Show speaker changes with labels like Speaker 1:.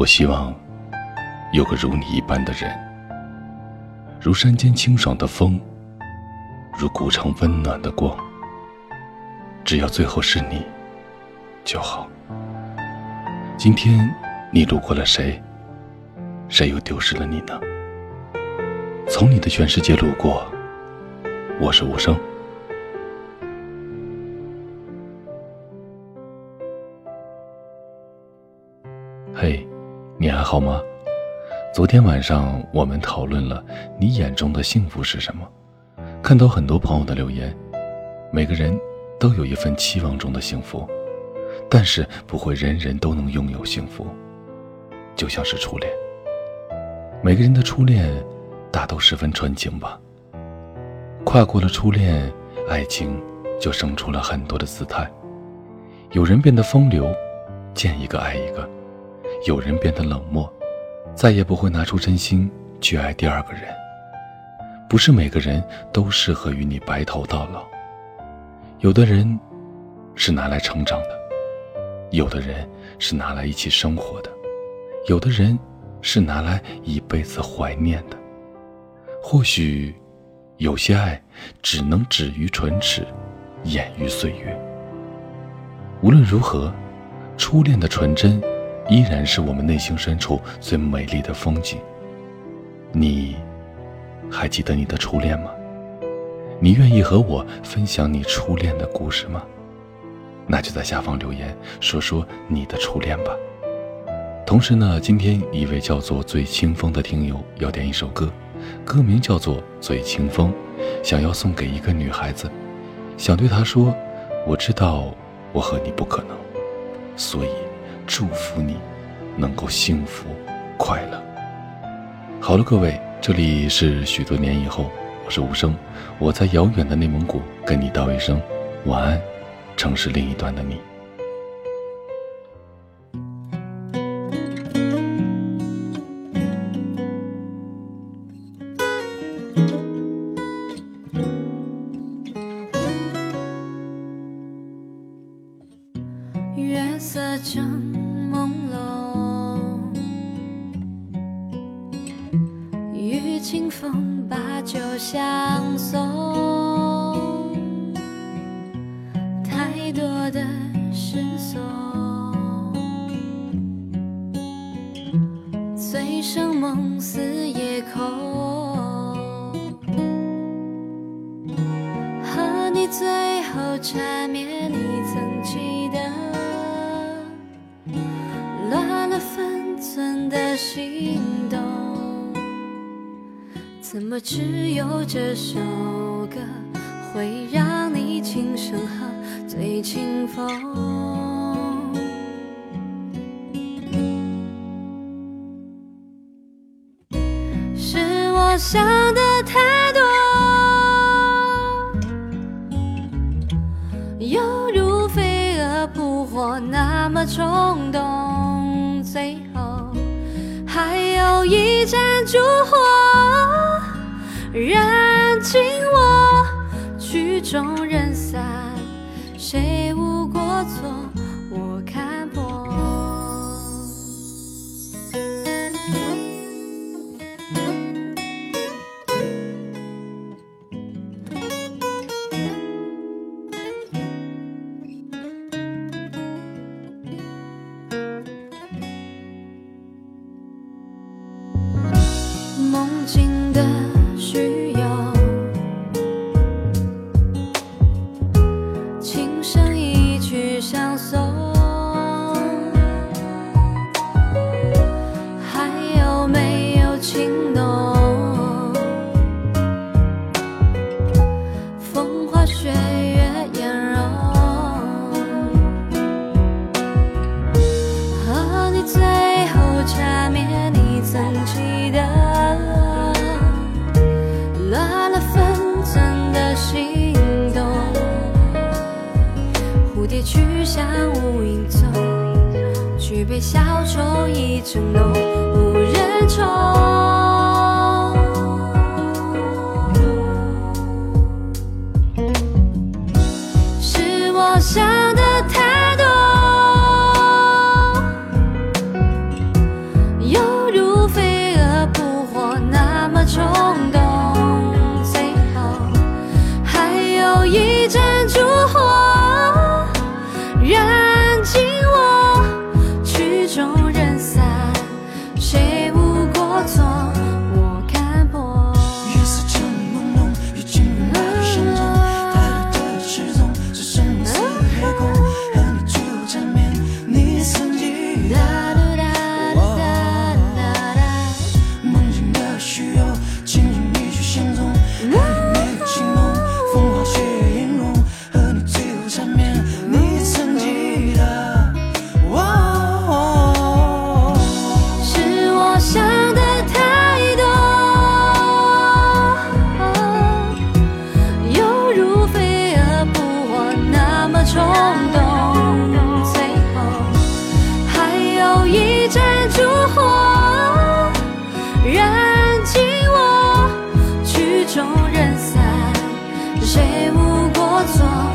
Speaker 1: 我希望有个如你一般的人，如山间清爽的风，如古城温暖的光。只要最后是你就好。今天你路过了谁？谁又丢失了你呢？从你的全世界路过，我是无声。好吗？昨天晚上我们讨论了你眼中的幸福是什么。看到很多朋友的留言，每个人都有一份期望中的幸福，但是不会人人都能拥有幸福。就像是初恋，每个人的初恋大都十分纯情吧。跨过了初恋，爱情就生出了很多的姿态。有人变得风流，见一个爱一个。有人变得冷漠，再也不会拿出真心去爱第二个人。不是每个人都适合与你白头到老。有的人是拿来成长的，有的人是拿来一起生活的，有的人是拿来一辈子怀念的。或许有些爱只能止于唇齿，掩于岁月。无论如何，初恋的纯真。依然是我们内心深处最美丽的风景。你还记得你的初恋吗？你愿意和我分享你初恋的故事吗？那就在下方留言说说你的初恋吧。同时呢，今天一位叫做醉清风的听友要点一首歌，歌名叫做《醉清风》，想要送给一个女孩子，想对她说：我知道我和你不可能，所以。祝福你，能够幸福快乐。好了，各位，这里是许多年以后，我是无声，我在遥远的内蒙古跟你道一声晚安，城市另一端的你。
Speaker 2: 月色正。风把酒相送，怎么只有这首歌会让你轻声和醉清风？是我想的太多，犹如飞蛾扑火那么冲动，最后有一盏烛火。燃尽我，曲终人散，谁无过错？向无影踪，举杯消愁一正浓，无人宠。是我想的太多，犹如飞蛾扑火那么冲动，最后还有一盏烛。song.